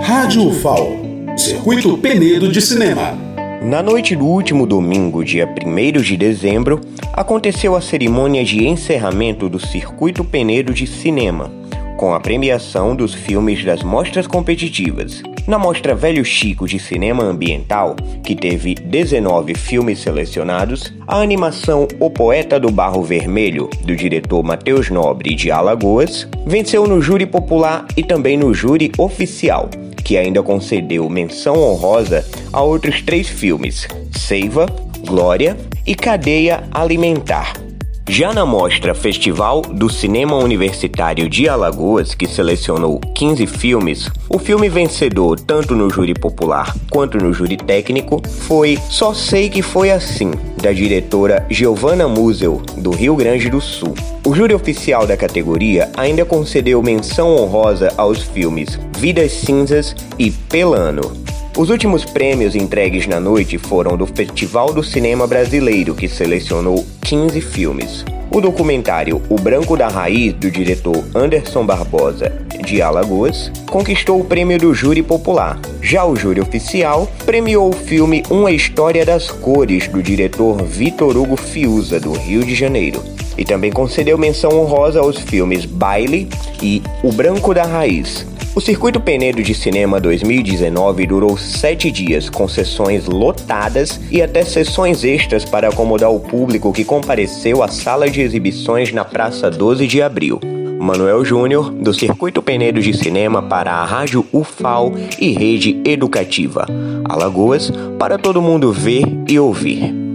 Rádio UFAO Circuito Penedo de Cinema. Na noite do último domingo, dia 1 de dezembro, aconteceu a cerimônia de encerramento do Circuito Penedo de Cinema, com a premiação dos filmes das mostras competitivas. Na mostra Velho Chico de Cinema Ambiental, que teve 19 filmes selecionados, a animação O Poeta do Barro Vermelho, do diretor Matheus Nobre de Alagoas, venceu no júri popular e também no júri oficial, que ainda concedeu menção honrosa a outros três filmes: Seiva, Glória e Cadeia Alimentar. Já na mostra Festival do Cinema Universitário de Alagoas, que selecionou 15 filmes, o filme vencedor tanto no júri popular quanto no júri técnico foi Só Sei Que Foi Assim, da diretora Giovanna Musel, do Rio Grande do Sul. O júri oficial da categoria ainda concedeu menção honrosa aos filmes Vidas Cinzas e Pelano. Os últimos prêmios entregues na noite foram do Festival do Cinema Brasileiro, que selecionou 15 filmes. O documentário O Branco da Raiz, do diretor Anderson Barbosa, de Alagoas, conquistou o prêmio do Júri Popular. Já o júri oficial premiou o filme Uma História das Cores, do diretor Vitor Hugo Fiuza, do Rio de Janeiro. E também concedeu menção honrosa aos filmes Baile e O Branco da Raiz, o Circuito Penedo de Cinema 2019 durou sete dias, com sessões lotadas e até sessões extras para acomodar o público que compareceu à sala de exibições na Praça 12 de Abril. Manuel Júnior, do Circuito Penedo de Cinema para a Rádio UFAL e Rede Educativa. Alagoas, para todo mundo ver e ouvir.